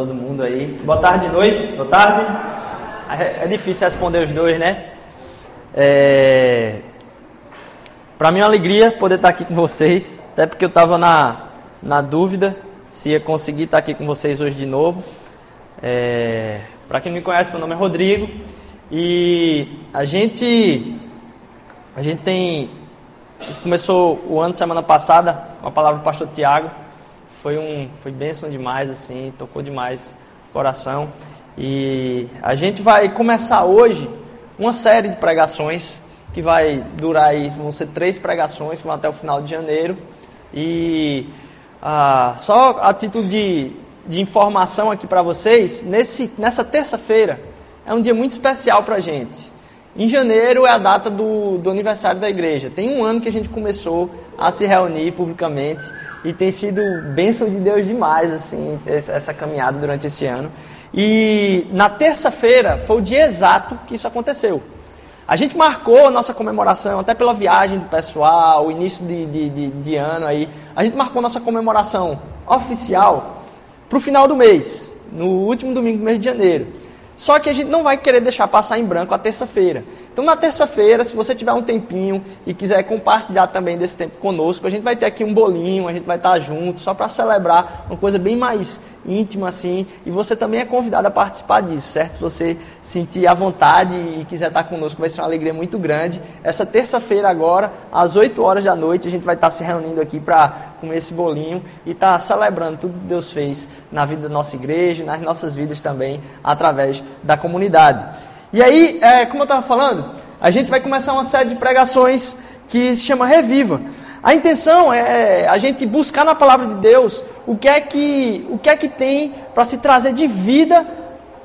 todo mundo aí. Boa tarde, noite. Boa tarde. É, é difícil responder os dois, né? É... Para mim é uma alegria poder estar aqui com vocês, até porque eu estava na, na dúvida se ia conseguir estar aqui com vocês hoje de novo. É... Para quem me conhece, meu nome é Rodrigo e a gente a gente tem começou o ano semana passada com a palavra do pastor Tiago foi um foi bênção demais assim, tocou demais o coração. E a gente vai começar hoje uma série de pregações que vai durar aí, vão ser três pregações, vão até o final de janeiro. E ah, só a título de, de informação aqui para vocês, nesse, nessa terça-feira é um dia muito especial para a gente. Em janeiro é a data do, do aniversário da igreja. Tem um ano que a gente começou a se reunir publicamente e tem sido bênção de Deus demais, assim, essa caminhada durante esse ano. E na terça-feira foi o dia exato que isso aconteceu. A gente marcou a nossa comemoração, até pela viagem do pessoal, o início de, de, de, de ano aí. A gente marcou nossa comemoração oficial para o final do mês, no último domingo do mês de janeiro. Só que a gente não vai querer deixar passar em branco a terça-feira. Então, na terça-feira, se você tiver um tempinho e quiser compartilhar também desse tempo conosco, a gente vai ter aqui um bolinho, a gente vai estar junto, só para celebrar uma coisa bem mais íntima assim. E você também é convidado a participar disso, certo? Se você sentir à vontade e quiser estar conosco, vai ser uma alegria muito grande. Essa terça-feira, agora, às 8 horas da noite, a gente vai estar se reunindo aqui para comer esse bolinho e estar celebrando tudo que Deus fez na vida da nossa igreja, nas nossas vidas também, através da comunidade. E aí, é, como eu estava falando, a gente vai começar uma série de pregações que se chama Reviva. A intenção é a gente buscar na palavra de Deus o que é que, o que, é que tem para se trazer de vida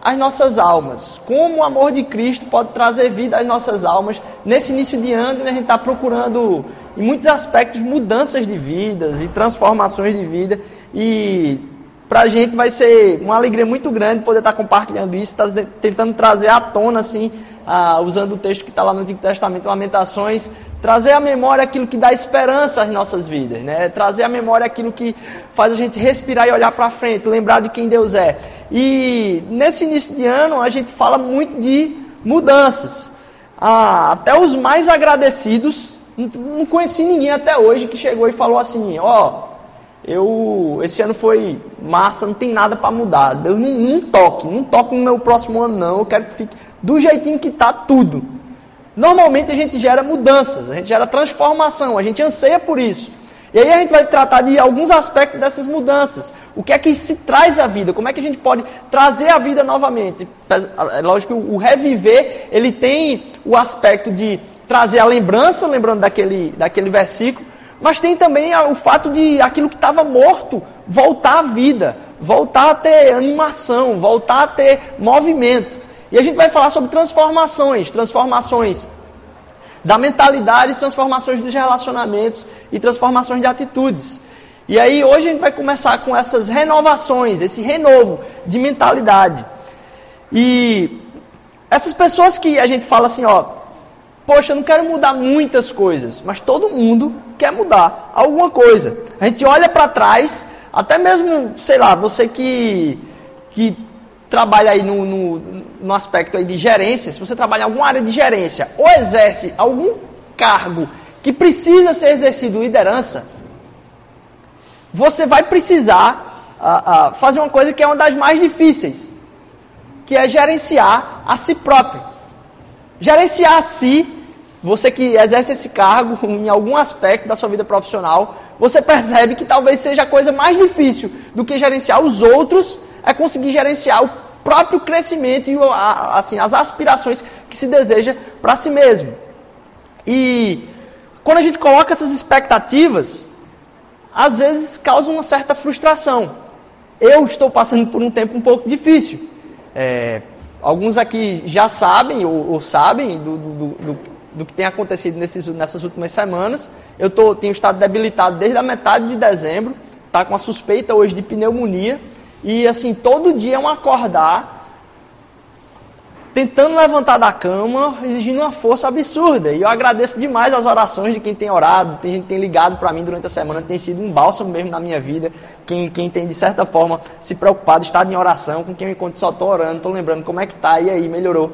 às nossas almas. Como o amor de Cristo pode trazer vida às nossas almas nesse início de ano, né, a gente está procurando, em muitos aspectos, mudanças de vidas e transformações de vida. E para a gente vai ser uma alegria muito grande poder estar compartilhando isso, estar tá tentando trazer à tona, assim, ah, usando o texto que está lá no Antigo Testamento, Lamentações, trazer à memória aquilo que dá esperança às nossas vidas, né? trazer à memória aquilo que faz a gente respirar e olhar para frente, lembrar de quem Deus é. E nesse início de ano a gente fala muito de mudanças. Ah, até os mais agradecidos, não conheci ninguém até hoje que chegou e falou assim: ó. Oh, eu esse ano foi massa, não tem nada para mudar. Deus não, não toque, não toque no meu próximo ano não. Eu quero que fique do jeitinho que está tudo. Normalmente a gente gera mudanças, a gente gera transformação, a gente anseia por isso. E aí a gente vai tratar de alguns aspectos dessas mudanças. O que é que se traz à vida? Como é que a gente pode trazer a vida novamente? É lógico que o reviver, ele tem o aspecto de trazer a lembrança, lembrando daquele, daquele versículo, mas tem também o fato de aquilo que estava morto voltar à vida, voltar a ter animação, voltar a ter movimento. E a gente vai falar sobre transformações, transformações da mentalidade, transformações dos relacionamentos e transformações de atitudes. E aí hoje a gente vai começar com essas renovações, esse renovo de mentalidade. E essas pessoas que a gente fala assim, ó, poxa, eu não quero mudar muitas coisas, mas todo mundo quer mudar alguma coisa. A gente olha para trás, até mesmo, sei lá, você que, que trabalha aí no, no, no aspecto aí de gerência, se você trabalha em alguma área de gerência ou exerce algum cargo que precisa ser exercido liderança, você vai precisar fazer uma coisa que é uma das mais difíceis, que é gerenciar a si próprio. Gerenciar a si, você que exerce esse cargo em algum aspecto da sua vida profissional, você percebe que talvez seja a coisa mais difícil do que gerenciar os outros é conseguir gerenciar o próprio crescimento e assim, as aspirações que se deseja para si mesmo. E quando a gente coloca essas expectativas, às vezes causa uma certa frustração. Eu estou passando por um tempo um pouco difícil. É, alguns aqui já sabem ou, ou sabem do, do, do, do, que tem acontecido nesses, nessas últimas semanas. Eu tô, tenho estado debilitado desde a metade de dezembro, está com a suspeita hoje de pneumonia. E assim, todo dia é um acordar tentando levantar da cama, exigindo uma força absurda. E eu agradeço demais as orações de quem tem orado, tem gente que tem ligado para mim durante a semana, tem sido um bálsamo mesmo na minha vida. Quem, quem tem, de certa forma, se preocupado, estado em oração, com quem eu encontro só estou orando, estou lembrando como é que tá, e aí, melhorou.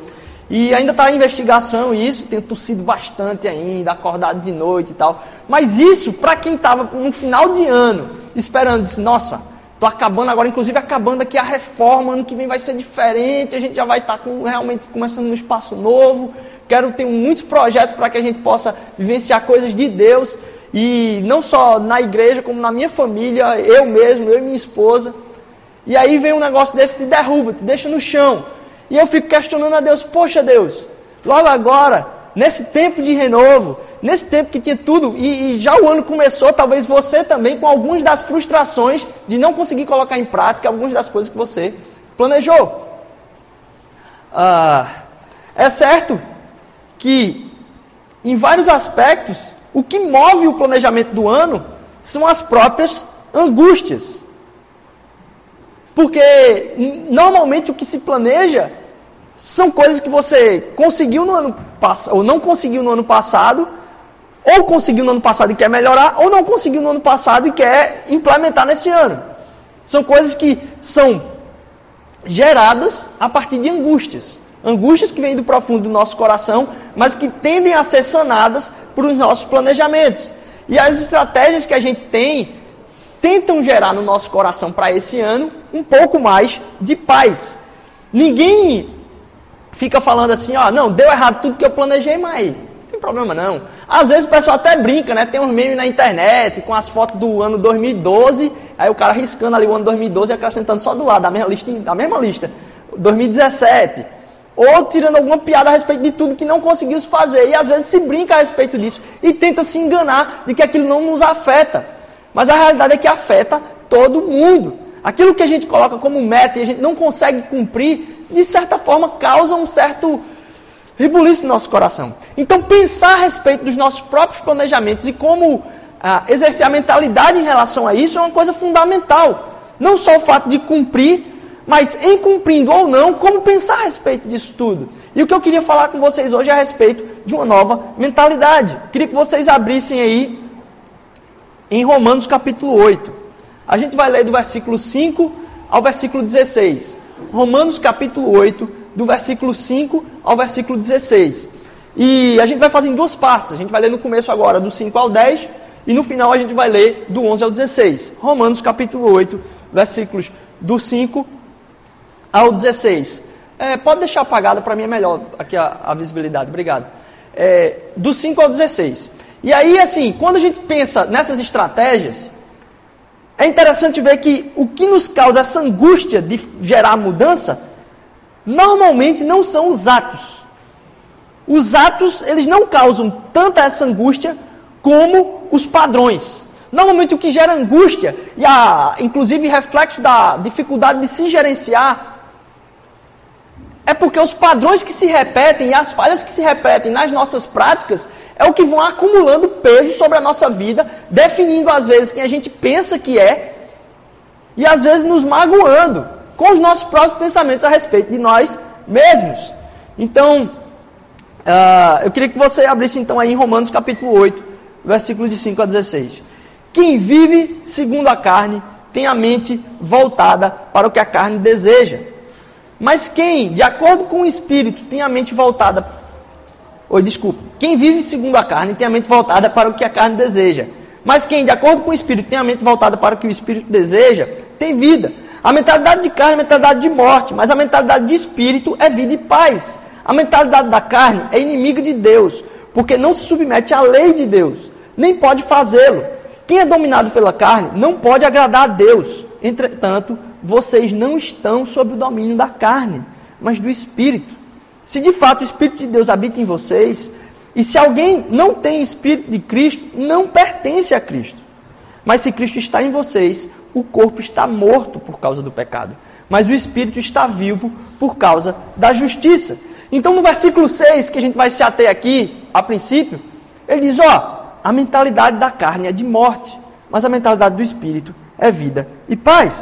E ainda está em investigação isso, tenho tossido bastante ainda, acordado de noite e tal. Mas isso, para quem estava no final de ano, esperando, disse, nossa, Estou acabando agora, inclusive acabando aqui a reforma, ano que vem vai ser diferente, a gente já vai estar tá com, realmente começando um espaço novo. Quero ter muitos projetos para que a gente possa vivenciar coisas de Deus. E não só na igreja, como na minha família, eu mesmo, eu e minha esposa. E aí vem um negócio desse, te derruba, te deixa no chão. E eu fico questionando a Deus, poxa Deus, logo agora, nesse tempo de renovo, Nesse tempo que tinha tudo, e, e, já o ano começou, talvez você também, com algumas das frustrações de não conseguir colocar em prática algumas das coisas que você planejou. Ah, é certo que, em vários aspectos, o que move o planejamento do ano são as próprias angústias. Porque, normalmente, o que se planeja são coisas que você conseguiu no ano passado, ou não conseguiu no ano passado, ou conseguiu no ano passado e quer melhorar, ou não conseguiu no ano passado e quer implementar nesse ano. São coisas que são geradas a partir de angústias. Angústias que vêm do profundo do nosso coração, mas que tendem a ser sanadas por os nossos planejamentos. E as estratégias que a gente tem tentam gerar no nosso coração para esse ano um pouco mais de paz. Ninguém fica falando assim, ó, não, deu errado tudo que eu planejei, mas problema não. Às vezes o pessoal até brinca, né? Tem uns memes na internet com as fotos do ano 2012, aí o cara riscando ali o ano 2012 e acrescentando só do lado, da mesma lista, da mesma lista. 2017. Ou tirando alguma piada a respeito de tudo que não conseguiu fazer. E às vezes se brinca a respeito disso e tenta se enganar de que aquilo não nos afeta. Mas a realidade é que afeta todo mundo. Aquilo que a gente coloca como meta e a gente não consegue cumprir, de certa forma causa um certo rebuliço no nosso coração. Então, pensar a respeito dos nossos próprios planejamentos e como ah, exercer a mentalidade em relação a isso é uma coisa fundamental. Não só o fato de cumprir, mas em cumprindo ou não, como pensar a respeito disso tudo. E o que eu queria falar com vocês hoje é a respeito de uma nova mentalidade. queria que vocês abrissem aí em Romanos capítulo 8. A gente vai ler do versículo 5 ao versículo 16. Romanos capítulo 8, do versículo 5 ao versículo 16. E a gente vai fazer em duas partes. A gente vai ler no começo agora do 5 ao 10 e no final a gente vai ler do 11 ao 16. Romanos capítulo 8, versículos do 5 ao 16. É, pode deixar apagada, para mim é melhor aqui a, a visibilidade. Obrigado. É, do 5 ao 16. E aí, assim, quando a gente pensa nessas estratégias, é interessante ver que o que nos causa essa angústia de gerar mudança normalmente não são os atos. Os atos, eles não causam tanta essa angústia como os padrões. Normalmente o que gera angústia, e a, inclusive reflexo da dificuldade de se gerenciar, é porque os padrões que se repetem e as falhas que se repetem nas nossas práticas é o que vão acumulando peso sobre a nossa vida, definindo às vezes quem a gente pensa que é e às vezes nos magoando com os nossos próprios pensamentos a respeito de nós mesmos. Então, uh, eu queria que você abrisse então aí em Romanos capítulo 8, versículos de 5 a 16. Quem vive segundo a carne tem a mente voltada para o que a carne deseja. Mas quem, de acordo com o Espírito, tem a mente voltada. Oi, desculpa. Quem vive segundo a carne tem a mente voltada para o que a carne deseja. Mas quem, de acordo com o Espírito, tem a mente voltada para o que o Espírito deseja, tem vida. A mentalidade de carne é mentalidade de morte, mas a mentalidade de espírito é vida e paz. A mentalidade da carne é inimiga de Deus, porque não se submete à lei de Deus, nem pode fazê-lo. Quem é dominado pela carne não pode agradar a Deus. Entretanto, vocês não estão sob o domínio da carne, mas do espírito. Se de fato o espírito de Deus habita em vocês, e se alguém não tem espírito de Cristo, não pertence a Cristo. Mas se Cristo está em vocês, o corpo está morto por causa do pecado, mas o espírito está vivo por causa da justiça. Então, no versículo 6, que a gente vai se ater aqui, a princípio, ele diz: ó, a mentalidade da carne é de morte, mas a mentalidade do espírito é vida e paz.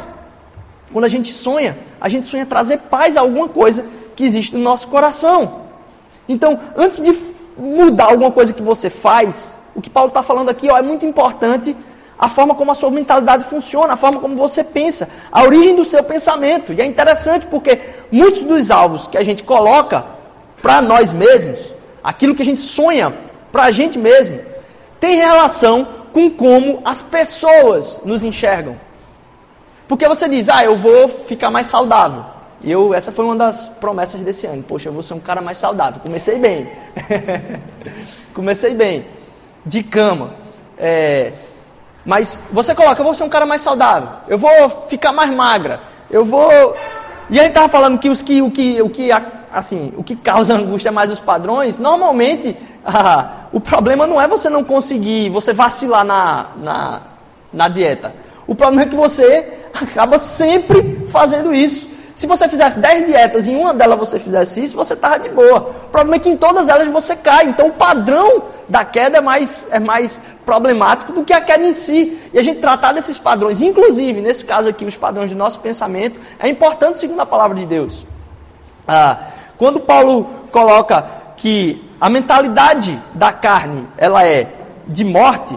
Quando a gente sonha, a gente sonha trazer paz a alguma coisa que existe no nosso coração. Então, antes de mudar alguma coisa que você faz, o que Paulo está falando aqui ó, é muito importante a forma como a sua mentalidade funciona, a forma como você pensa, a origem do seu pensamento. E é interessante porque muitos dos alvos que a gente coloca para nós mesmos, aquilo que a gente sonha para a gente mesmo, tem relação com como as pessoas nos enxergam. Porque você diz, ah, eu vou ficar mais saudável. E eu, essa foi uma das promessas desse ano. Poxa, eu vou ser um cara mais saudável. Comecei bem. Comecei bem. De cama. É, mas você coloca, eu vou ser um cara mais saudável. Eu vou ficar mais magra. Eu vou. E a gente estava falando que, os que, o, que, o, que, assim, o que causa angústia mais os padrões, normalmente o problema não é você não conseguir, você vacilar na, na, na dieta. O problema é que você acaba sempre fazendo isso. Se você fizesse 10 dietas e em uma delas você fizesse isso, você estava de boa. O problema é que em todas elas você cai. Então o padrão da queda é mais, é mais problemático do que a queda em si. E a gente tratar desses padrões, inclusive nesse caso aqui, os padrões do nosso pensamento, é importante segundo a palavra de Deus. Ah, quando Paulo coloca que a mentalidade da carne ela é de morte,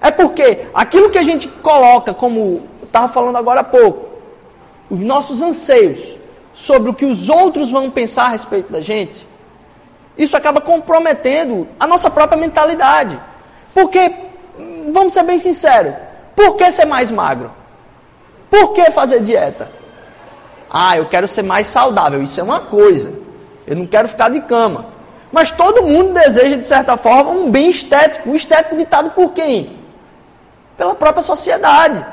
é porque aquilo que a gente coloca como estava falando agora há pouco, os nossos anseios sobre o que os outros vão pensar a respeito da gente, isso acaba comprometendo a nossa própria mentalidade. Porque, vamos ser bem sinceros, por que ser mais magro? Por que fazer dieta? Ah, eu quero ser mais saudável. Isso é uma coisa. Eu não quero ficar de cama. Mas todo mundo deseja, de certa forma, um bem estético. Um estético ditado por quem? Pela própria sociedade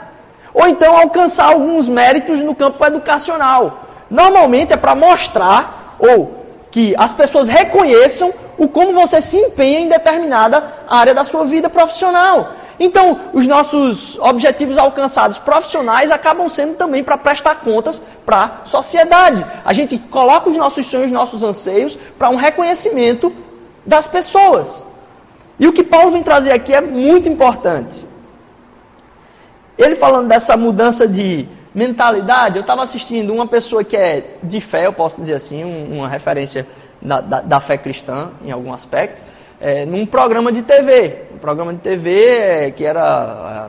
ou então alcançar alguns méritos no campo educacional. Normalmente é para mostrar ou que as pessoas reconheçam o como você se empenha em determinada área da sua vida profissional. Então, os nossos objetivos alcançados profissionais acabam sendo também para prestar contas para a sociedade. A gente coloca os nossos sonhos, nossos anseios para um reconhecimento das pessoas. E o que Paulo vem trazer aqui é muito importante. Ele falando dessa mudança de mentalidade, eu estava assistindo uma pessoa que é de fé, eu posso dizer assim, um, uma referência da, da, da, fé cristã em algum aspecto, é, num programa de TV. Um programa de TV é, que era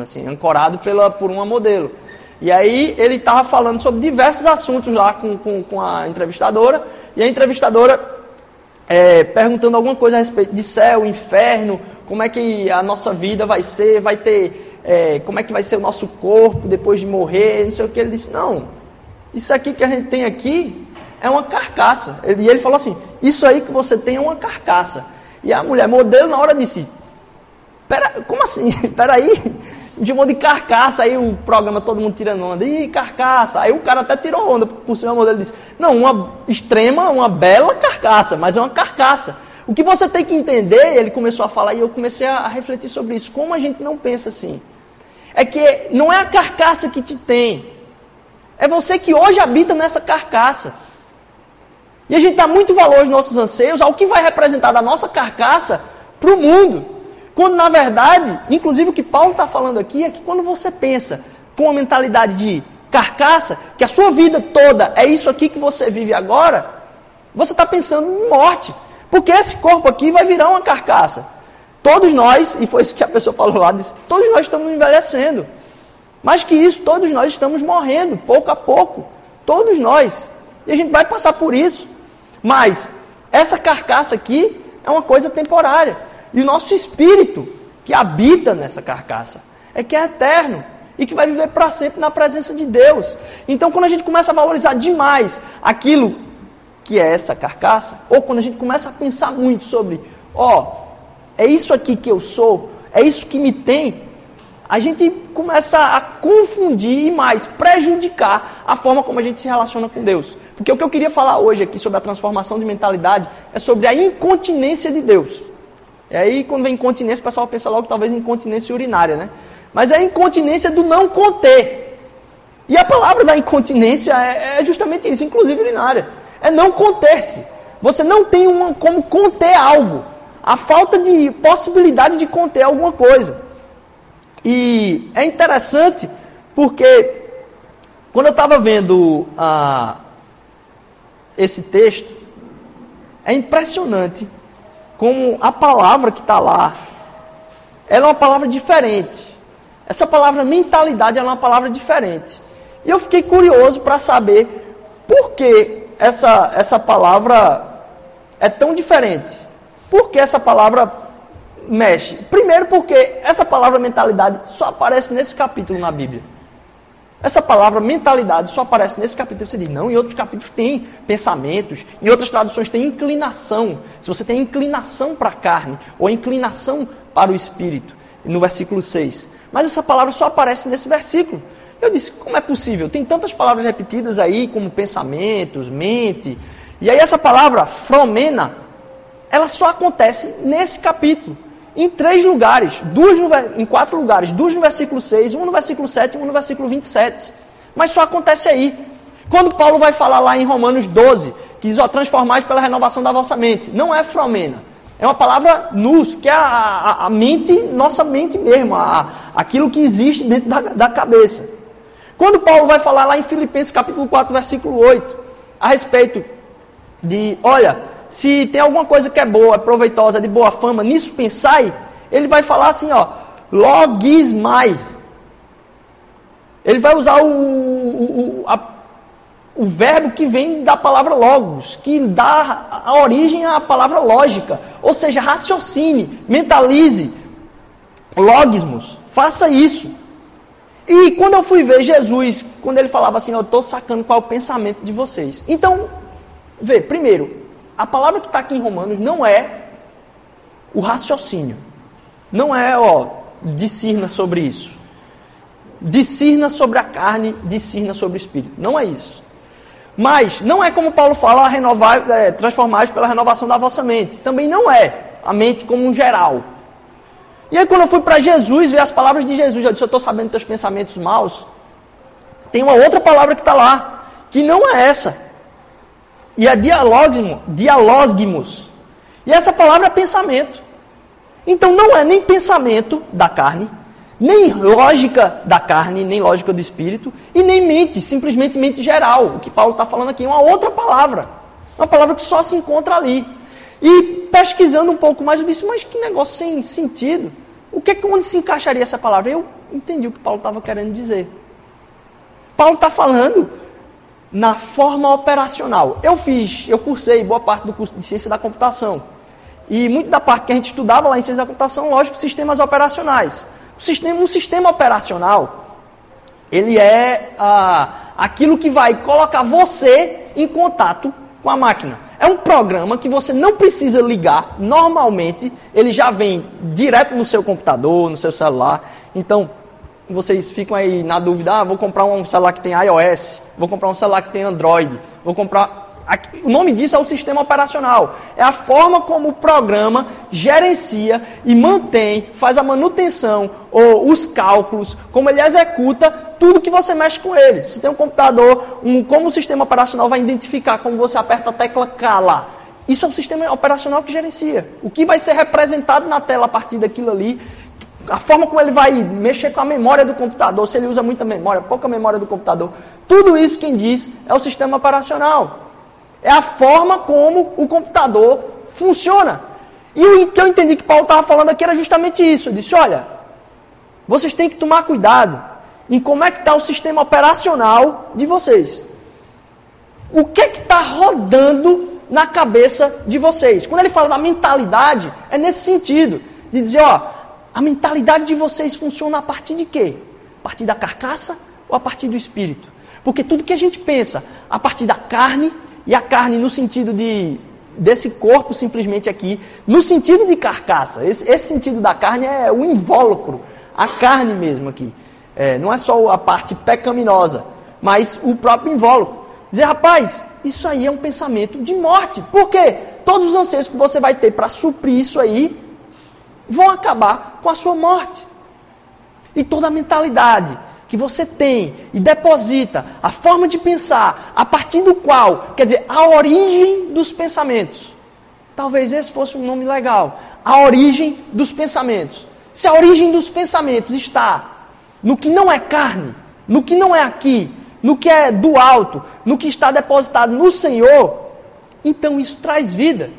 assim, ancorado pela, por uma modelo. E aí ele estava falando sobre diversos assuntos lá com, com, com a entrevistadora, e a entrevistadora é, perguntando alguma coisa a respeito de céu, inferno, como é que a nossa vida vai ser, vai ter é, como é que vai ser o nosso corpo depois de morrer, não sei o que. Ele disse, não, isso aqui que a gente tem aqui é uma carcaça. e ele falou assim, isso aí que você tem é uma carcaça. E a mulher modelo na hora disse, Pera, como assim? Peraí, de modo de carcaça, aí o programa todo mundo tirando onda, ih, carcaça. Aí o cara até tirou onda por cima, o modelo disse, não, uma extrema, uma bela carcaça, mas é uma carcaça. O que você tem que entender, ele começou a falar e eu comecei a refletir sobre isso, como a gente não pensa assim é que não é a carcaça que te tem, é você que hoje habita nessa carcaça. E a gente dá muito valor aos nossos anseios, ao que vai representar da nossa carcaça para o mundo. Quando na verdade, inclusive o que Paulo está falando aqui é que quando você pensa com uma mentalidade de carcaça, que a sua vida toda é isso aqui que você vive agora, você está pensando em morte. Porque esse corpo aqui vai virar uma carcaça. Todos nós, e foi isso que a pessoa falou lá, disse, todos nós estamos envelhecendo. Mais que isso, todos nós estamos morrendo, pouco a pouco. Todos nós. E a gente vai passar por isso. Mas essa carcaça aqui é uma coisa temporária. E o nosso espírito, que habita nessa carcaça, é que é eterno e que vai viver para sempre na presença de Deus. Então, quando a gente começa a valorizar demais aquilo que é essa carcaça, ou quando a gente começa a pensar muito sobre, ó, é isso aqui que eu sou, é isso que me tem, a gente começa a confundir e mais prejudicar a forma como a gente se relaciona com Deus. Porque o que eu queria falar hoje aqui sobre a transformação de mentalidade é sobre a incontinência de Deus. E aí, quando vem incontinência, o pessoal pensa logo talvez incontinência urinária, né? Mas é a incontinência do não conter. E a palavra da incontinência é, é justamente isso, inclusive urinária. É não conter-se. Você não tem uma, como conter algo a falta de possibilidade de conter alguma coisa. E é interessante porque quando eu estava vendo a. esse texto, é impressionante como a palavra que está lá, ela é uma palavra diferente. Essa palavra mentalidade é uma palavra diferente. E eu fiquei curioso para saber por que essa, essa palavra é tão diferente. Por que essa palavra mexe? Primeiro, porque essa palavra mentalidade só aparece nesse capítulo na Bíblia. Essa palavra mentalidade só aparece nesse capítulo. Você diz, não, em outros capítulos tem pensamentos, em outras traduções tem inclinação. Se você tem inclinação para a carne, ou inclinação para o espírito, no versículo 6. Mas essa palavra só aparece nesse versículo. Eu disse, como é possível? Tem tantas palavras repetidas aí, como pensamentos, mente. E aí essa palavra, fromena, ela só acontece nesse capítulo em três lugares, duas no, em quatro lugares, duas no versículo 6, um no versículo 7 e um no versículo 27. Mas só acontece aí. Quando Paulo vai falar lá em Romanos 12, que diz, ó, transformais pela renovação da vossa mente, não é fromena. É uma palavra nus, que é a, a, a mente, nossa mente mesmo, a, aquilo que existe dentro da, da cabeça. Quando Paulo vai falar lá em Filipenses capítulo 4, versículo 8, a respeito de, olha, se tem alguma coisa que é boa, proveitosa, de boa fama, nisso pensai, ele vai falar assim, ó, logismai. Ele vai usar o, o, a, o verbo que vem da palavra logos, que dá a origem à palavra lógica. Ou seja, raciocine, mentalize, logismos, faça isso. E quando eu fui ver Jesus, quando ele falava assim, eu estou sacando qual é o pensamento de vocês. Então, vê, primeiro, a palavra que está aqui em Romanos não é o raciocínio. Não é, ó, discirna sobre isso. Discirna sobre a carne, discirna sobre o espírito. Não é isso. Mas não é como Paulo fala, renovar, é, transformar pela renovação da vossa mente. Também não é a mente como um geral. E aí quando eu fui para Jesus, ver as palavras de Jesus, eu disse, eu estou sabendo teus pensamentos maus. Tem uma outra palavra que está lá, que não é essa e a dialógimo, dialógimos. E essa palavra é pensamento. Então não é nem pensamento da carne, nem lógica da carne, nem lógica do espírito, e nem mente, simplesmente mente geral. O que Paulo está falando aqui é uma outra palavra. Uma palavra que só se encontra ali. E pesquisando um pouco mais, eu disse, mas que negócio sem sentido. O que, onde se encaixaria essa palavra? Eu entendi o que Paulo estava querendo dizer. Paulo está falando na forma operacional. Eu fiz, eu cursei boa parte do curso de ciência da computação. E muito da parte que a gente estudava lá em ciência da computação, lógico, sistemas operacionais. O sistema, um sistema operacional, ele é ah, aquilo que vai colocar você em contato com a máquina. É um programa que você não precisa ligar, normalmente ele já vem direto no seu computador, no seu celular. Então, vocês ficam aí na dúvida, ah, vou comprar um celular que tem iOS, vou comprar um celular que tem Android, vou comprar. O nome disso é o sistema operacional. É a forma como o programa gerencia e mantém, faz a manutenção ou os cálculos, como ele executa tudo que você mexe com ele. Você tem um computador, um, como o sistema operacional vai identificar como você aperta a tecla K lá. Isso é o sistema operacional que gerencia. O que vai ser representado na tela a partir daquilo ali a forma como ele vai mexer com a memória do computador, se ele usa muita memória, pouca memória do computador, tudo isso quem diz é o sistema operacional. É a forma como o computador funciona. E o que eu entendi que Paulo estava falando aqui era justamente isso. Ele disse: olha, vocês têm que tomar cuidado em como é que está o sistema operacional de vocês. O que é que está rodando na cabeça de vocês? Quando ele fala da mentalidade, é nesse sentido. De dizer, ó, a mentalidade de vocês funciona a partir de quê? A partir da carcaça ou a partir do espírito? Porque tudo que a gente pensa a partir da carne, e a carne no sentido de desse corpo simplesmente aqui, no sentido de carcaça, esse, esse sentido da carne é o invólucro, a carne mesmo aqui. É, não é só a parte pecaminosa, mas o próprio invólucro. Dizer, rapaz, isso aí é um pensamento de morte. Por quê? Todos os anseios que você vai ter para suprir isso aí vão acabar com a sua morte. E toda a mentalidade que você tem e deposita, a forma de pensar, a partir do qual, quer dizer, a origem dos pensamentos. Talvez esse fosse um nome legal. A origem dos pensamentos. Se a origem dos pensamentos está no que não é carne, no que não é aqui, no que é do alto, no que está depositado no Senhor, então isso traz vida.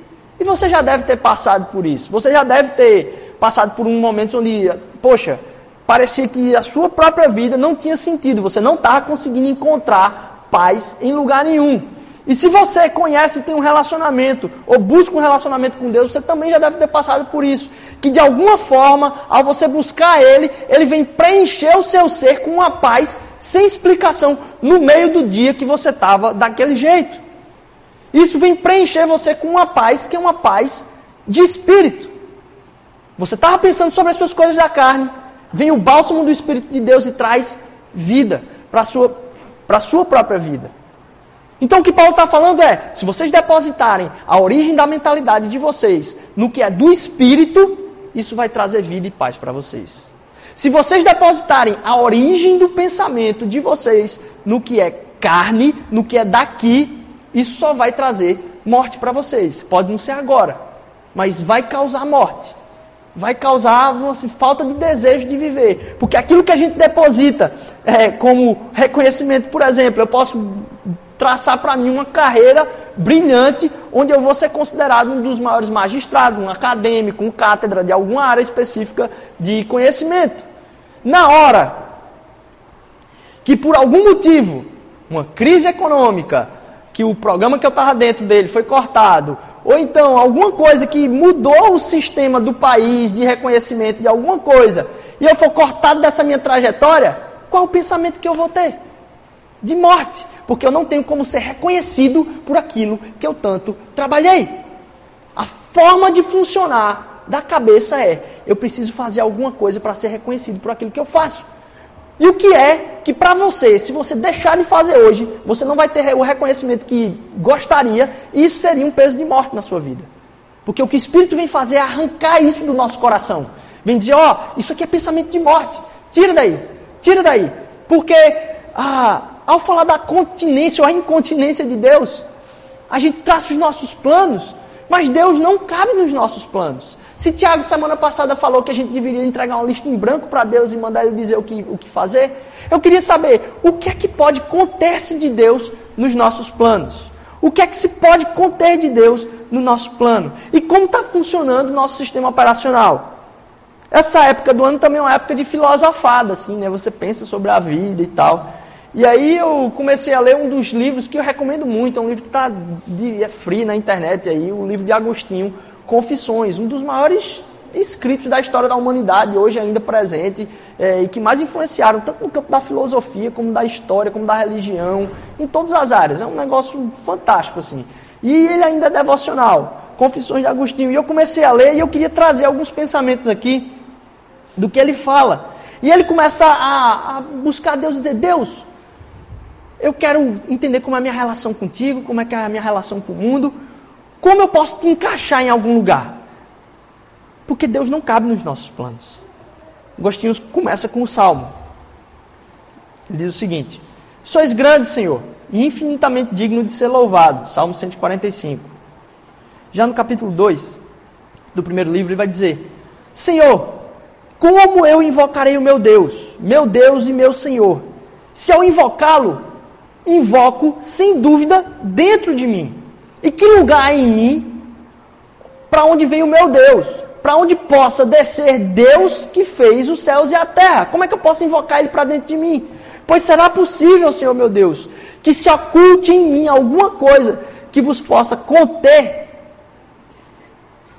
E você já deve ter passado por isso. Você já deve ter passado por um momento onde, poxa, parecia que a sua própria vida não tinha sentido. Você não estava conseguindo encontrar paz em lugar nenhum. E se você conhece e tem um relacionamento, ou busca um relacionamento com Deus, você também já deve ter passado por isso. Que de alguma forma, ao você buscar Ele, Ele vem preencher o seu ser com uma paz sem explicação no meio do dia que você estava daquele jeito. Isso vem preencher você com uma paz que é uma paz de espírito. Você estava pensando sobre as suas coisas da carne, vem o bálsamo do Espírito de Deus e traz vida para a sua, sua própria vida. Então o que Paulo está falando é: se vocês depositarem a origem da mentalidade de vocês no que é do Espírito, isso vai trazer vida e paz para vocês. Se vocês depositarem a origem do pensamento de vocês no que é carne, no que é daqui, isso só vai trazer morte para vocês. Pode não ser agora, mas vai causar morte. Vai causar assim, falta de desejo de viver. Porque aquilo que a gente deposita é, como reconhecimento, por exemplo, eu posso traçar para mim uma carreira brilhante, onde eu vou ser considerado um dos maiores magistrados, um acadêmico, um cátedra de alguma área específica de conhecimento. Na hora que por algum motivo, uma crise econômica, que o programa que eu estava dentro dele foi cortado, ou então alguma coisa que mudou o sistema do país de reconhecimento de alguma coisa, e eu for cortado dessa minha trajetória, qual o pensamento que eu vou ter? De morte, porque eu não tenho como ser reconhecido por aquilo que eu tanto trabalhei. A forma de funcionar da cabeça é: eu preciso fazer alguma coisa para ser reconhecido por aquilo que eu faço. E o que é que para você, se você deixar de fazer hoje, você não vai ter o reconhecimento que gostaria, e isso seria um peso de morte na sua vida. Porque o que o Espírito vem fazer é arrancar isso do nosso coração. Vem dizer, ó, oh, isso aqui é pensamento de morte. Tira daí, tira daí. Porque ah, ao falar da continência ou a incontinência de Deus, a gente traça os nossos planos, mas Deus não cabe nos nossos planos. Se Tiago semana passada falou que a gente deveria entregar uma lista em branco para Deus e mandar ele dizer o que, o que fazer, eu queria saber o que é que pode conter-se de Deus nos nossos planos. O que é que se pode conter de Deus no nosso plano? E como está funcionando o nosso sistema operacional? Essa época do ano também é uma época de filosofada, assim, né? Você pensa sobre a vida e tal. E aí eu comecei a ler um dos livros que eu recomendo muito, é um livro que está é free na internet aí, o livro de Agostinho, Confissões, um dos maiores escritos da história da humanidade, hoje ainda presente, é, e que mais influenciaram tanto no campo da filosofia, como da história, como da religião, em todas as áreas. É um negócio fantástico, assim. E ele ainda é devocional, Confissões de Agostinho. E eu comecei a ler e eu queria trazer alguns pensamentos aqui do que ele fala. E ele começa a, a buscar Deus e dizer, Deus, eu quero entender como é a minha relação contigo, como é que é a minha relação com o mundo, como eu posso te encaixar em algum lugar? Porque Deus não cabe nos nossos planos. Agostinho começa com o salmo. Ele diz o seguinte: Sois grande, Senhor, e infinitamente digno de ser louvado. Salmo 145. Já no capítulo 2 do primeiro livro, ele vai dizer: Senhor, como eu invocarei o meu Deus, meu Deus e meu Senhor? Se ao invocá-lo, invoco sem dúvida dentro de mim. E que lugar em mim para onde vem o meu Deus? Para onde possa descer Deus que fez os céus e a terra? Como é que eu posso invocar Ele para dentro de mim? Pois será possível, Senhor meu Deus, que se oculte em mim alguma coisa que vos possa conter.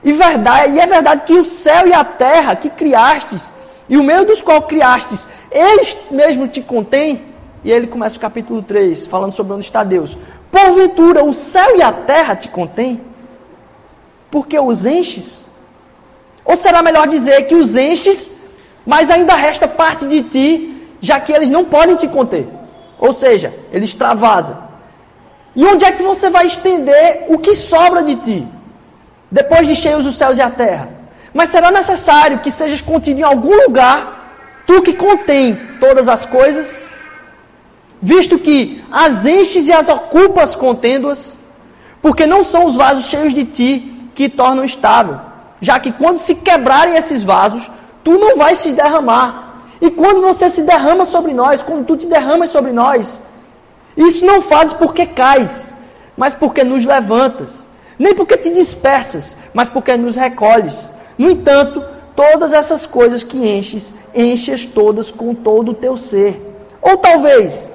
E, verdade, e é verdade que o céu e a terra que criastes, e o meio dos qual criastes, eles mesmo te contêm. E ele começa o capítulo 3, falando sobre onde está Deus. Porventura o céu e a terra te contêm? Porque os enches? Ou será melhor dizer que os enches, mas ainda resta parte de ti, já que eles não podem te conter? Ou seja, ele extravasa. E onde é que você vai estender o que sobra de ti? Depois de cheios os céus e a terra. Mas será necessário que sejas contido em algum lugar, tu que contém todas as coisas? Visto que as enches e as ocupas contendo-as, porque não são os vasos cheios de ti que tornam estável, já que quando se quebrarem esses vasos, tu não vais se derramar. E quando você se derrama sobre nós, quando tu te derramas sobre nós, isso não fazes porque cais, mas porque nos levantas. Nem porque te dispersas, mas porque nos recolhes. No entanto, todas essas coisas que enches, enches todas com todo o teu ser. Ou talvez,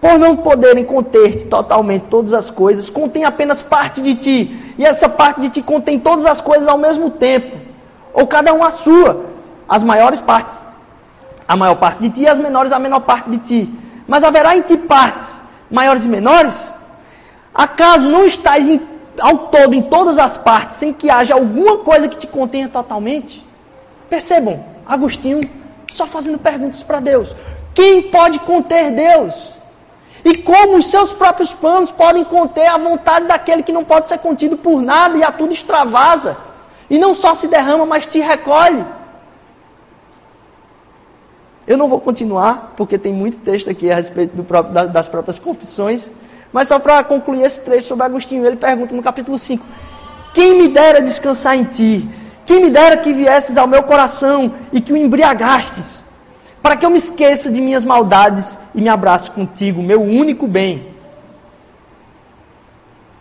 por não poderem conter-te totalmente todas as coisas, contém apenas parte de ti, e essa parte de ti contém todas as coisas ao mesmo tempo, ou cada uma a sua, as maiores partes, a maior parte de ti, e as menores a menor parte de ti. Mas haverá em ti partes maiores e menores? Acaso não estás em, ao todo em todas as partes, sem que haja alguma coisa que te contenha totalmente? Percebam, Agostinho só fazendo perguntas para Deus. Quem pode conter Deus? E como os seus próprios planos podem conter a vontade daquele que não pode ser contido por nada e a tudo extravasa? E não só se derrama, mas te recolhe. Eu não vou continuar, porque tem muito texto aqui a respeito próprio, das próprias confissões. Mas só para concluir esse trecho sobre Agostinho, ele pergunta no capítulo 5: Quem me dera descansar em ti? Quem me dera que viesses ao meu coração e que o embriagastes, para que eu me esqueça de minhas maldades e me abrace contigo, meu único bem.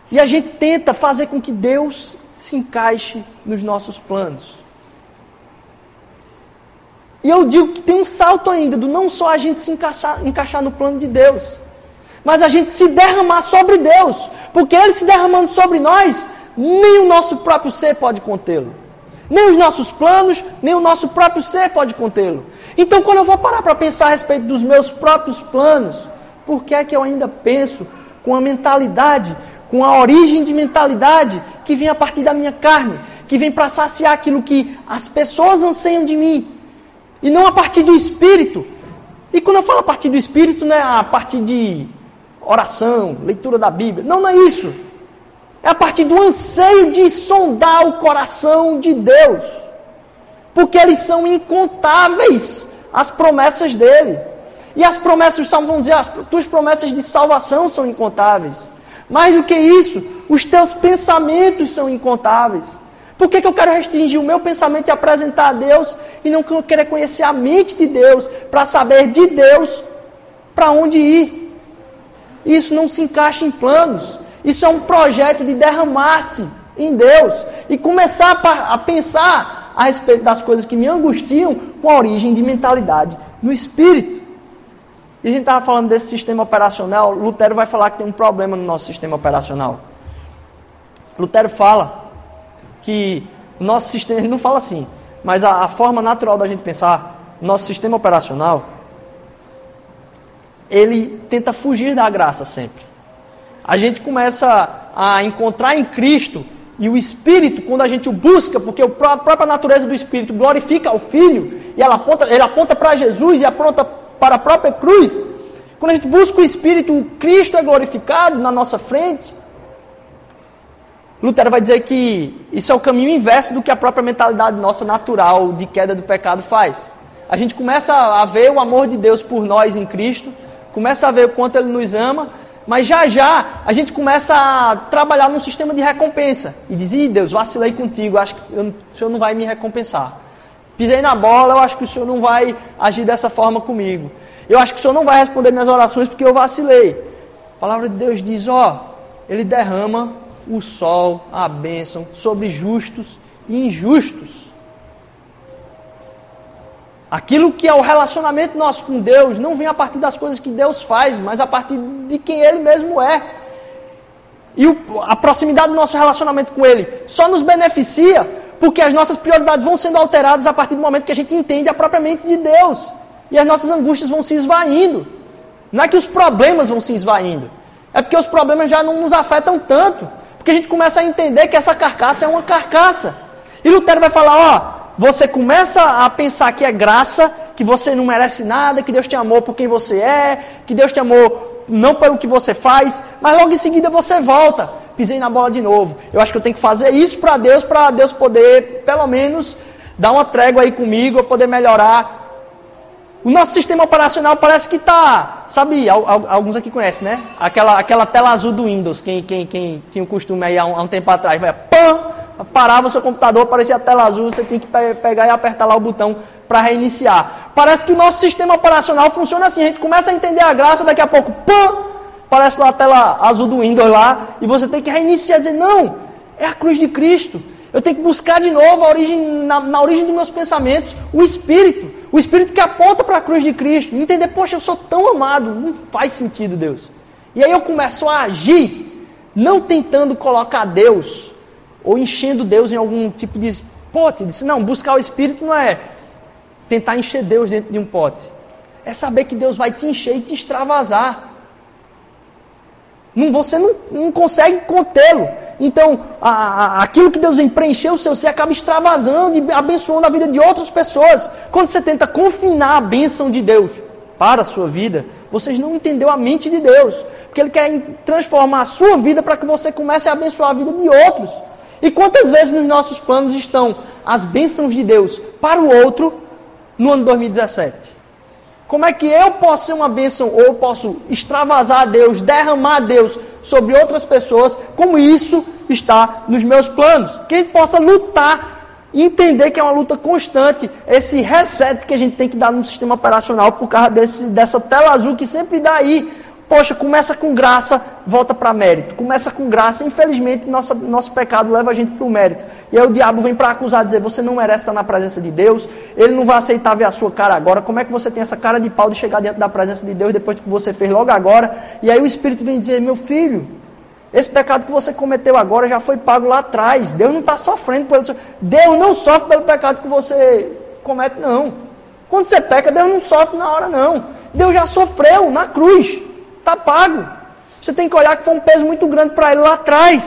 E a gente tenta fazer com que Deus se encaixe nos nossos planos. E eu digo que tem um salto ainda do não só a gente se encaixar, encaixar no plano de Deus, mas a gente se derramar sobre Deus, porque Ele se derramando sobre nós, nem o nosso próprio ser pode contê-lo. Nem os nossos planos, nem o nosso próprio ser pode contê-lo. Então, quando eu vou parar para pensar a respeito dos meus próprios planos, por que é que eu ainda penso com a mentalidade, com a origem de mentalidade que vem a partir da minha carne, que vem para saciar aquilo que as pessoas anseiam de mim, e não a partir do espírito. E quando eu falo a partir do espírito, não é a partir de oração, leitura da Bíblia. Não, não é isso. É a partir do anseio de sondar o coração de Deus. Porque eles são incontáveis, as promessas dele. E as promessas, vamos dizer, as tuas promessas de salvação são incontáveis. Mais do que isso, os teus pensamentos são incontáveis. Por que, que eu quero restringir o meu pensamento e apresentar a Deus e não querer conhecer a mente de Deus para saber de Deus para onde ir? Isso não se encaixa em planos. Isso é um projeto de derramar-se em Deus e começar a pensar a respeito das coisas que me angustiam com a origem de mentalidade no espírito. E a gente estava falando desse sistema operacional. Lutero vai falar que tem um problema no nosso sistema operacional. Lutero fala que nosso sistema, ele não fala assim, mas a, a forma natural da gente pensar, nosso sistema operacional, ele tenta fugir da graça sempre. A gente começa a encontrar em Cristo e o Espírito, quando a gente o busca, porque a própria natureza do Espírito glorifica o Filho, e ela aponta, ele aponta para Jesus e aponta para a própria cruz. Quando a gente busca o Espírito, o Cristo é glorificado na nossa frente. Lutero vai dizer que isso é o caminho inverso do que a própria mentalidade nossa natural de queda do pecado faz. A gente começa a ver o amor de Deus por nós em Cristo, começa a ver o quanto Ele nos ama, mas já já a gente começa a trabalhar num sistema de recompensa e diz: Ih, Deus, vacilei contigo, acho que eu, o Senhor não vai me recompensar. Pisei na bola, eu acho que o Senhor não vai agir dessa forma comigo. Eu acho que o Senhor não vai responder minhas orações porque eu vacilei. A palavra de Deus diz: Ó, Ele derrama o sol, a bênção sobre justos e injustos. Aquilo que é o relacionamento nosso com Deus não vem a partir das coisas que Deus faz, mas a partir de quem Ele mesmo é. E o, a proximidade do nosso relacionamento com Ele só nos beneficia porque as nossas prioridades vão sendo alteradas a partir do momento que a gente entende a própria mente de Deus. E as nossas angústias vão se esvaindo. Não é que os problemas vão se esvaindo, é porque os problemas já não nos afetam tanto. Porque a gente começa a entender que essa carcaça é uma carcaça. E Lutero vai falar, ó, você começa a pensar que é graça, que você não merece nada, que Deus te amou por quem você é, que Deus te amou não pelo que você faz, mas logo em seguida você volta. Pisei na bola de novo. Eu acho que eu tenho que fazer isso para Deus, para Deus poder, pelo menos, dar uma trégua aí comigo, eu poder melhorar o nosso sistema operacional parece que está, sabe, alguns aqui conhecem, né? Aquela, aquela tela azul do Windows, quem, quem, quem tinha o costume aí há um, há um tempo atrás, vai, pam, parava o seu computador, aparecia a tela azul, você tem que pegar e apertar lá o botão para reiniciar. Parece que o nosso sistema operacional funciona assim, a gente começa a entender a graça, daqui a pouco, pam, parece lá a tela azul do Windows lá, e você tem que reiniciar dizer, não, é a cruz de Cristo. Eu tenho que buscar de novo origem, na, na origem dos meus pensamentos, o Espírito. O Espírito que aponta para a cruz de Cristo. Entender, poxa, eu sou tão amado. Não faz sentido, Deus. E aí eu começo a agir, não tentando colocar Deus, ou enchendo Deus em algum tipo de pote. Disse, não, buscar o Espírito não é tentar encher Deus dentro de um pote. É saber que Deus vai te encher e te extravasar. Não, você não, não consegue contê-lo. Então, a, a, aquilo que Deus vem preencher o seu ser acaba extravasando e abençoando a vida de outras pessoas. Quando você tenta confinar a bênção de Deus para a sua vida, vocês não entendeu a mente de Deus. Porque Ele quer transformar a sua vida para que você comece a abençoar a vida de outros. E quantas vezes nos nossos planos estão as bênçãos de Deus para o outro no ano 2017? Como é que eu posso ser uma bênção ou eu posso extravasar a Deus, derramar a Deus sobre outras pessoas, como isso está nos meus planos? Que a gente possa lutar e entender que é uma luta constante, esse reset que a gente tem que dar no sistema operacional por causa desse, dessa tela azul que sempre dá aí Poxa, começa com graça, volta para mérito. Começa com graça, infelizmente, nosso, nosso pecado leva a gente para o mérito. E aí o diabo vem para acusar, dizer: você não merece estar na presença de Deus, ele não vai aceitar ver a sua cara agora. Como é que você tem essa cara de pau de chegar dentro da presença de Deus depois que você fez logo agora? E aí o Espírito vem dizer: meu filho, esse pecado que você cometeu agora já foi pago lá atrás. Deus não está sofrendo por ele. Deus não sofre pelo pecado que você comete, não. Quando você peca, Deus não sofre na hora, não. Deus já sofreu na cruz. Está pago. Você tem que olhar que foi um peso muito grande para ele lá atrás.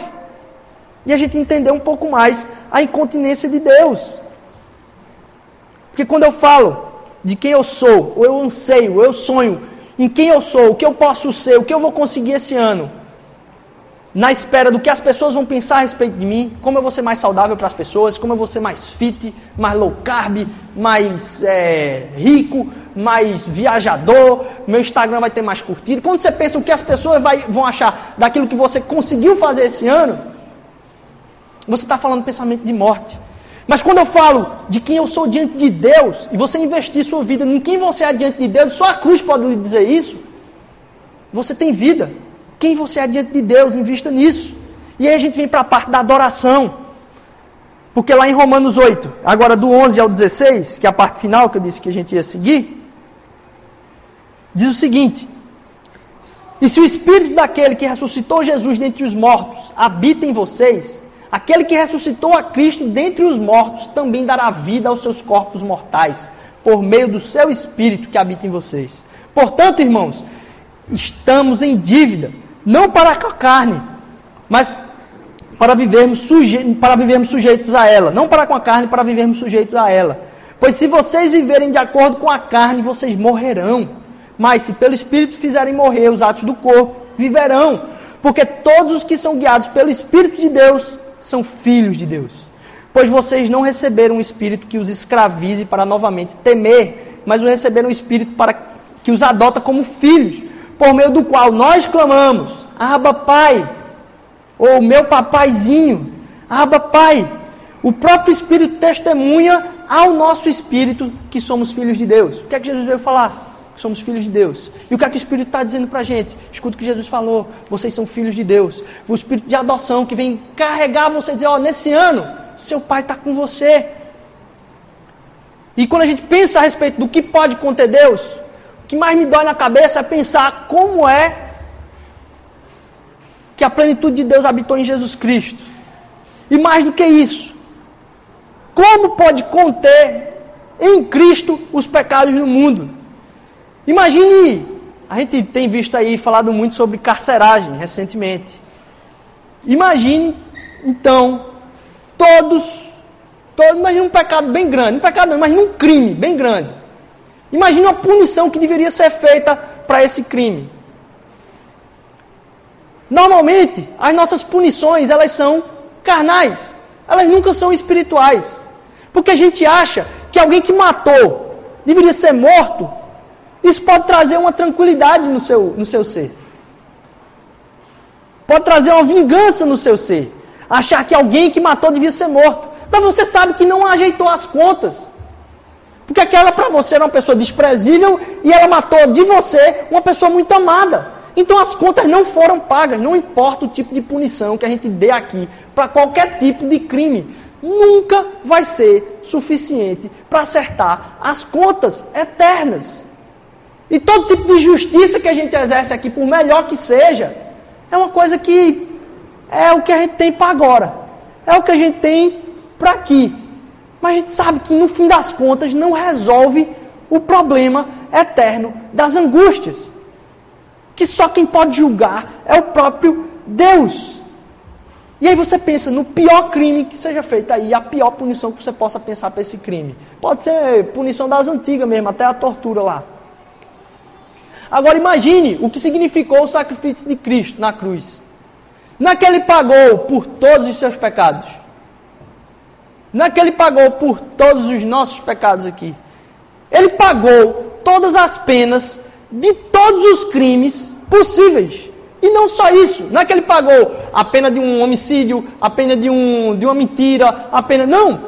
E a gente entender um pouco mais a incontinência de Deus. Porque quando eu falo de quem eu sou, ou eu anseio, ou eu sonho em quem eu sou, o que eu posso ser, o que eu vou conseguir esse ano, na espera do que as pessoas vão pensar a respeito de mim, como eu vou ser mais saudável para as pessoas, como eu vou ser mais fit, mais low carb, mais é, rico, mais viajador, meu Instagram vai ter mais curtido. Quando você pensa o que as pessoas vai, vão achar daquilo que você conseguiu fazer esse ano, você está falando pensamento de morte. Mas quando eu falo de quem eu sou diante de Deus, e você investir sua vida em quem você é diante de Deus, só a cruz pode lhe dizer isso, você tem vida. Quem você é diante de Deus, invista nisso. E aí a gente vem para a parte da adoração. Porque lá em Romanos 8, agora do 11 ao 16, que é a parte final que eu disse que a gente ia seguir, diz o seguinte: E se o espírito daquele que ressuscitou Jesus dentre os mortos habita em vocês, aquele que ressuscitou a Cristo dentre os mortos também dará vida aos seus corpos mortais, por meio do seu espírito que habita em vocês. Portanto, irmãos, estamos em dívida não para a carne, mas para vivermos, suje... para vivermos sujeitos a ela. Não para com a carne, para vivermos sujeitos a ela. Pois se vocês viverem de acordo com a carne, vocês morrerão. Mas se pelo Espírito fizerem morrer os atos do corpo, viverão. Porque todos os que são guiados pelo Espírito de Deus são filhos de Deus. Pois vocês não receberam um Espírito que os escravize para novamente temer, mas receberam um Espírito para que os adota como filhos por meio do qual nós clamamos: Abba, Pai, ou meu papaizinho, Abba, Pai. O próprio Espírito testemunha ao nosso espírito que somos filhos de Deus. O que é que Jesus veio falar? Que somos filhos de Deus. E o que é que o Espírito está dizendo para a gente? Escuta o que Jesus falou: vocês são filhos de Deus. O Espírito de adoção que vem carregar você e dizer: ó, oh, nesse ano, seu pai está com você. E quando a gente pensa a respeito do que pode conter Deus, que mais me dói na cabeça é pensar como é que a plenitude de Deus habitou em Jesus Cristo. E mais do que isso, como pode conter em Cristo os pecados do mundo? Imagine, a gente tem visto aí falado muito sobre carceragem recentemente. Imagine, então, todos, todos, imagine um pecado bem grande, um pecado não, imagine um crime bem grande Imagine a punição que deveria ser feita para esse crime. Normalmente, as nossas punições, elas são carnais. Elas nunca são espirituais. Porque a gente acha que alguém que matou deveria ser morto. Isso pode trazer uma tranquilidade no seu, no seu ser. Pode trazer uma vingança no seu ser. Achar que alguém que matou devia ser morto. Mas você sabe que não ajeitou as contas. Porque aquela para você era uma pessoa desprezível e ela matou de você uma pessoa muito amada. Então as contas não foram pagas, não importa o tipo de punição que a gente dê aqui para qualquer tipo de crime, nunca vai ser suficiente para acertar as contas eternas. E todo tipo de justiça que a gente exerce aqui, por melhor que seja, é uma coisa que é o que a gente tem para agora, é o que a gente tem para aqui. Mas a gente sabe que no fim das contas não resolve o problema eterno das angústias. Que só quem pode julgar é o próprio Deus. E aí você pensa no pior crime que seja feito aí, a pior punição que você possa pensar para esse crime. Pode ser punição das antigas mesmo, até a tortura lá. Agora imagine o que significou o sacrifício de Cristo na cruz. Não é que ele pagou por todos os seus pecados. Não é que ele pagou por todos os nossos pecados aqui. Ele pagou todas as penas de todos os crimes possíveis. E não só isso, não é que ele pagou a pena de um homicídio, a pena de, um, de uma mentira, a pena. Não!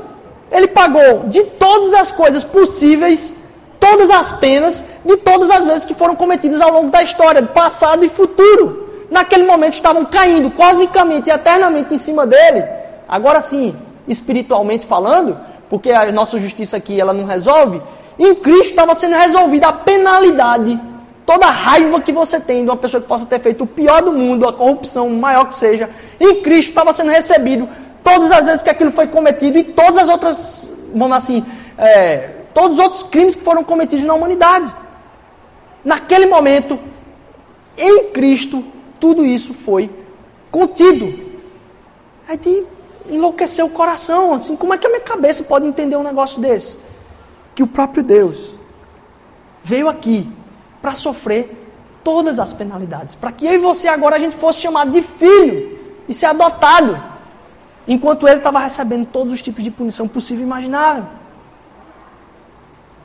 Ele pagou de todas as coisas possíveis, todas as penas de todas as vezes que foram cometidas ao longo da história, passado e futuro. Naquele momento estavam caindo cosmicamente e eternamente em cima dele. Agora sim, espiritualmente falando, porque a nossa justiça aqui ela não resolve, em Cristo estava sendo resolvida a penalidade, toda a raiva que você tem de uma pessoa que possa ter feito o pior do mundo, a corrupção maior que seja, em Cristo estava sendo recebido todas as vezes que aquilo foi cometido e todas as outras, vamos assim, é, todos os outros crimes que foram cometidos na humanidade. Naquele momento, em Cristo, tudo isso foi contido. Aí de enlouquecer o coração, assim, como é que a minha cabeça pode entender um negócio desse? Que o próprio Deus veio aqui para sofrer todas as penalidades, para que eu e você agora a gente fosse chamado de filho e ser adotado, enquanto ele estava recebendo todos os tipos de punição possível e imaginável.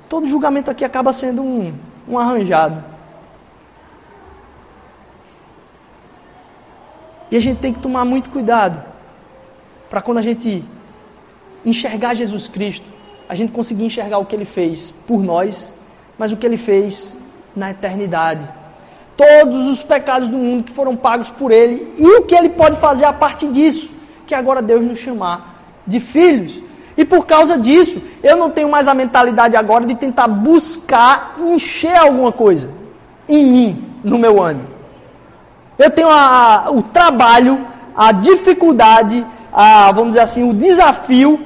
Todo julgamento aqui acaba sendo um, um arranjado. E a gente tem que tomar muito cuidado para quando a gente enxergar Jesus Cristo, a gente conseguir enxergar o que ele fez por nós, mas o que ele fez na eternidade. Todos os pecados do mundo que foram pagos por ele e o que ele pode fazer a partir disso, que agora Deus nos chamar de filhos. E por causa disso, eu não tenho mais a mentalidade agora de tentar buscar encher alguma coisa em mim, no meu ânimo. Eu tenho a, o trabalho, a dificuldade, a, vamos dizer assim, o desafio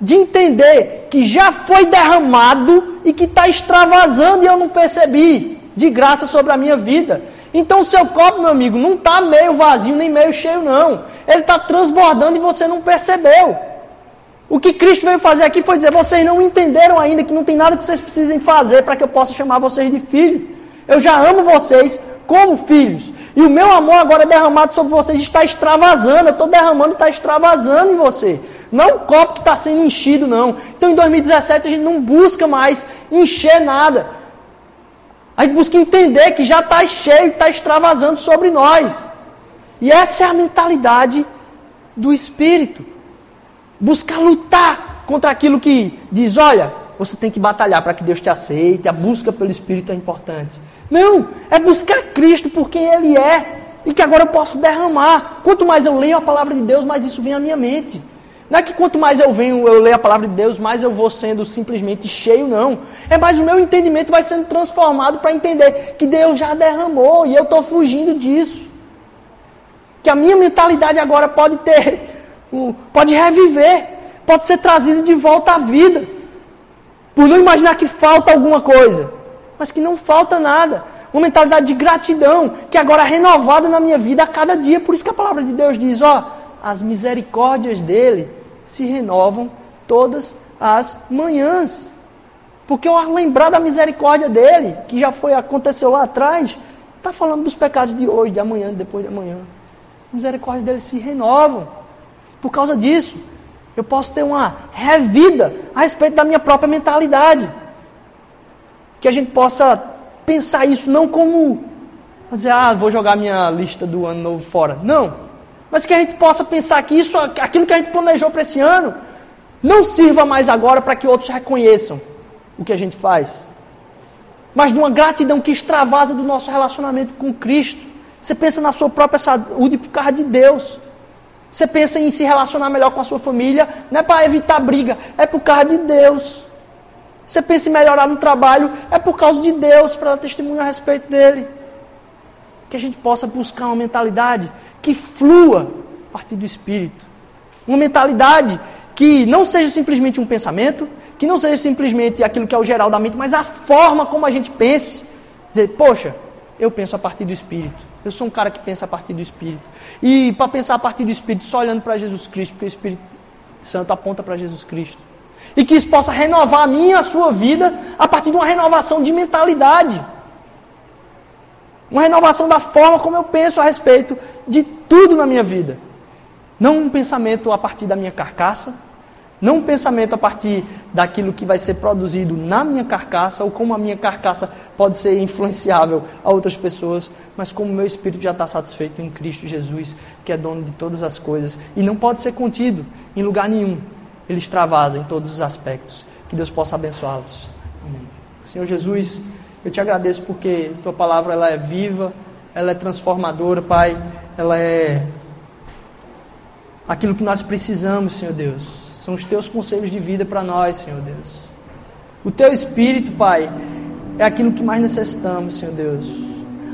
de entender que já foi derramado e que está extravasando e eu não percebi de graça sobre a minha vida. Então o seu copo, meu amigo, não está meio vazio nem meio cheio, não. Ele está transbordando e você não percebeu. O que Cristo veio fazer aqui foi dizer: vocês não entenderam ainda que não tem nada que vocês precisem fazer para que eu possa chamar vocês de filho. Eu já amo vocês como filhos. E o meu amor agora derramado sobre vocês está extravasando. Eu estou derramando e está extravasando em você. Não é um copo que está sendo enchido, não. Então em 2017 a gente não busca mais encher nada. A gente busca entender que já está cheio, está extravasando sobre nós. E essa é a mentalidade do Espírito buscar lutar contra aquilo que diz: olha, você tem que batalhar para que Deus te aceite, a busca pelo Espírito é importante. Não, é buscar Cristo por quem Ele é e que agora eu posso derramar. Quanto mais eu leio a palavra de Deus, mais isso vem à minha mente. Não é que quanto mais eu venho, eu leio a palavra de Deus, mais eu vou sendo simplesmente cheio, não. É mais o meu entendimento vai sendo transformado para entender que Deus já derramou e eu estou fugindo disso. Que a minha mentalidade agora pode ter pode reviver, pode ser trazido de volta à vida. Por não imaginar que falta alguma coisa, mas que não falta nada. Uma mentalidade de gratidão, que agora é renovada na minha vida a cada dia. Por isso que a palavra de Deus diz: ó, as misericórdias dele se renovam todas as manhãs. Porque eu lembrar da misericórdia dele, que já foi aconteceu lá atrás, está falando dos pecados de hoje, de amanhã, de depois de amanhã. A misericórdia dele se renovam. Por causa disso, eu posso ter uma revida a respeito da minha própria mentalidade. Que a gente possa pensar isso não como dizer, ah, vou jogar minha lista do ano novo fora. Não. Mas que a gente possa pensar que isso, aquilo que a gente planejou para esse ano, não sirva mais agora para que outros reconheçam o que a gente faz. Mas de uma gratidão que extravasa do nosso relacionamento com Cristo Você pensa na sua própria saúde por causa de Deus. Você pensa em se relacionar melhor com a sua família, não é para evitar briga, é por causa de Deus. Você pensa em melhorar no trabalho, é por causa de Deus, para dar testemunho a respeito dele. Que a gente possa buscar uma mentalidade que flua a partir do Espírito. Uma mentalidade que não seja simplesmente um pensamento, que não seja simplesmente aquilo que é o geral da mente, mas a forma como a gente pense. Dizer, poxa, eu penso a partir do Espírito. Eu sou um cara que pensa a partir do Espírito. E para pensar a partir do Espírito, só olhando para Jesus Cristo, porque o Espírito Santo aponta para Jesus Cristo. E que isso possa renovar a minha e a sua vida a partir de uma renovação de mentalidade. Uma renovação da forma como eu penso a respeito de tudo na minha vida. Não um pensamento a partir da minha carcaça, não um pensamento a partir daquilo que vai ser produzido na minha carcaça, ou como a minha carcaça pode ser influenciável a outras pessoas, mas como o meu espírito já está satisfeito em Cristo Jesus, que é dono de todas as coisas, e não pode ser contido em lugar nenhum. Ele extravasa em todos os aspectos. Que Deus possa abençoá-los. Senhor Jesus, eu te agradeço porque tua palavra ela é viva, ela é transformadora, Pai, ela é aquilo que nós precisamos, Senhor Deus são os teus conselhos de vida para nós, Senhor Deus. O teu espírito, Pai, é aquilo que mais necessitamos, Senhor Deus.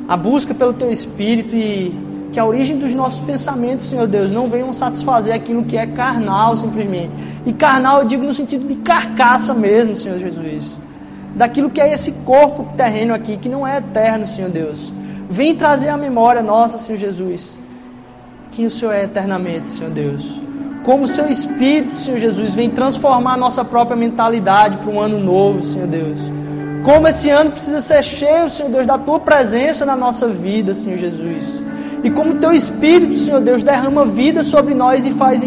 A busca pelo teu espírito e que a origem dos nossos pensamentos, Senhor Deus, não venham satisfazer aquilo que é carnal simplesmente. E carnal eu digo no sentido de carcaça mesmo, Senhor Jesus. Daquilo que é esse corpo terreno aqui, que não é eterno, Senhor Deus. Vem trazer a memória nossa, Senhor Jesus, que o Senhor é eternamente, Senhor Deus como o seu Espírito, Senhor Jesus, vem transformar a nossa própria mentalidade para um ano novo, Senhor Deus. Como esse ano precisa ser cheio, Senhor Deus, da tua presença na nossa vida, Senhor Jesus. E como teu Espírito, Senhor Deus, derrama vida sobre nós e faz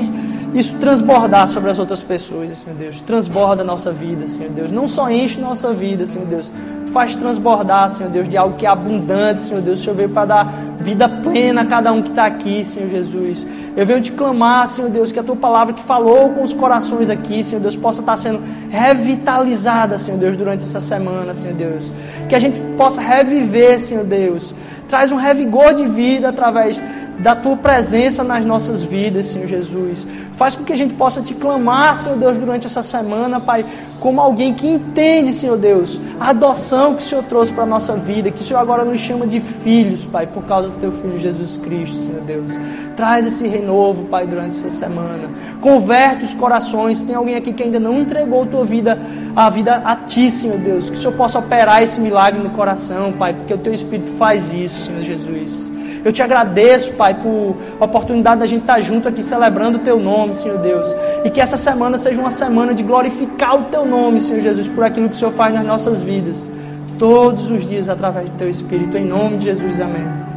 isso transbordar sobre as outras pessoas, Senhor Deus. Transborda a nossa vida, Senhor Deus. Não só enche nossa vida, Senhor Deus. Faz transbordar, Senhor Deus, de algo que é abundante, Senhor Deus. O Senhor veio para dar vida plena a cada um que está aqui, Senhor Jesus. Eu venho te clamar, Senhor Deus, que a tua palavra que falou com os corações aqui, Senhor Deus, possa estar sendo revitalizada, Senhor Deus, durante essa semana, Senhor Deus. Que a gente possa reviver, Senhor Deus. Traz um revigor de vida através da tua presença nas nossas vidas, Senhor Jesus. Faz com que a gente possa te clamar, Senhor Deus, durante essa semana, Pai, como alguém que entende, Senhor Deus, a adoção que o Senhor trouxe para a nossa vida, que o Senhor agora nos chama de filhos, Pai, por causa do teu filho Jesus Cristo, Senhor Deus. Traz esse renovo, Pai, durante essa semana. Converte os corações. Tem alguém aqui que ainda não entregou a tua vida, a vida a ti, Senhor Deus. Que o Senhor possa operar esse milagre no coração, Pai, porque o teu Espírito faz isso, Senhor Jesus. Eu te agradeço, Pai, por a oportunidade da gente estar junto aqui celebrando o Teu nome, Senhor Deus. E que essa semana seja uma semana de glorificar o Teu nome, Senhor Jesus, por aquilo que o Senhor faz nas nossas vidas. Todos os dias através do Teu Espírito. Em nome de Jesus, amém.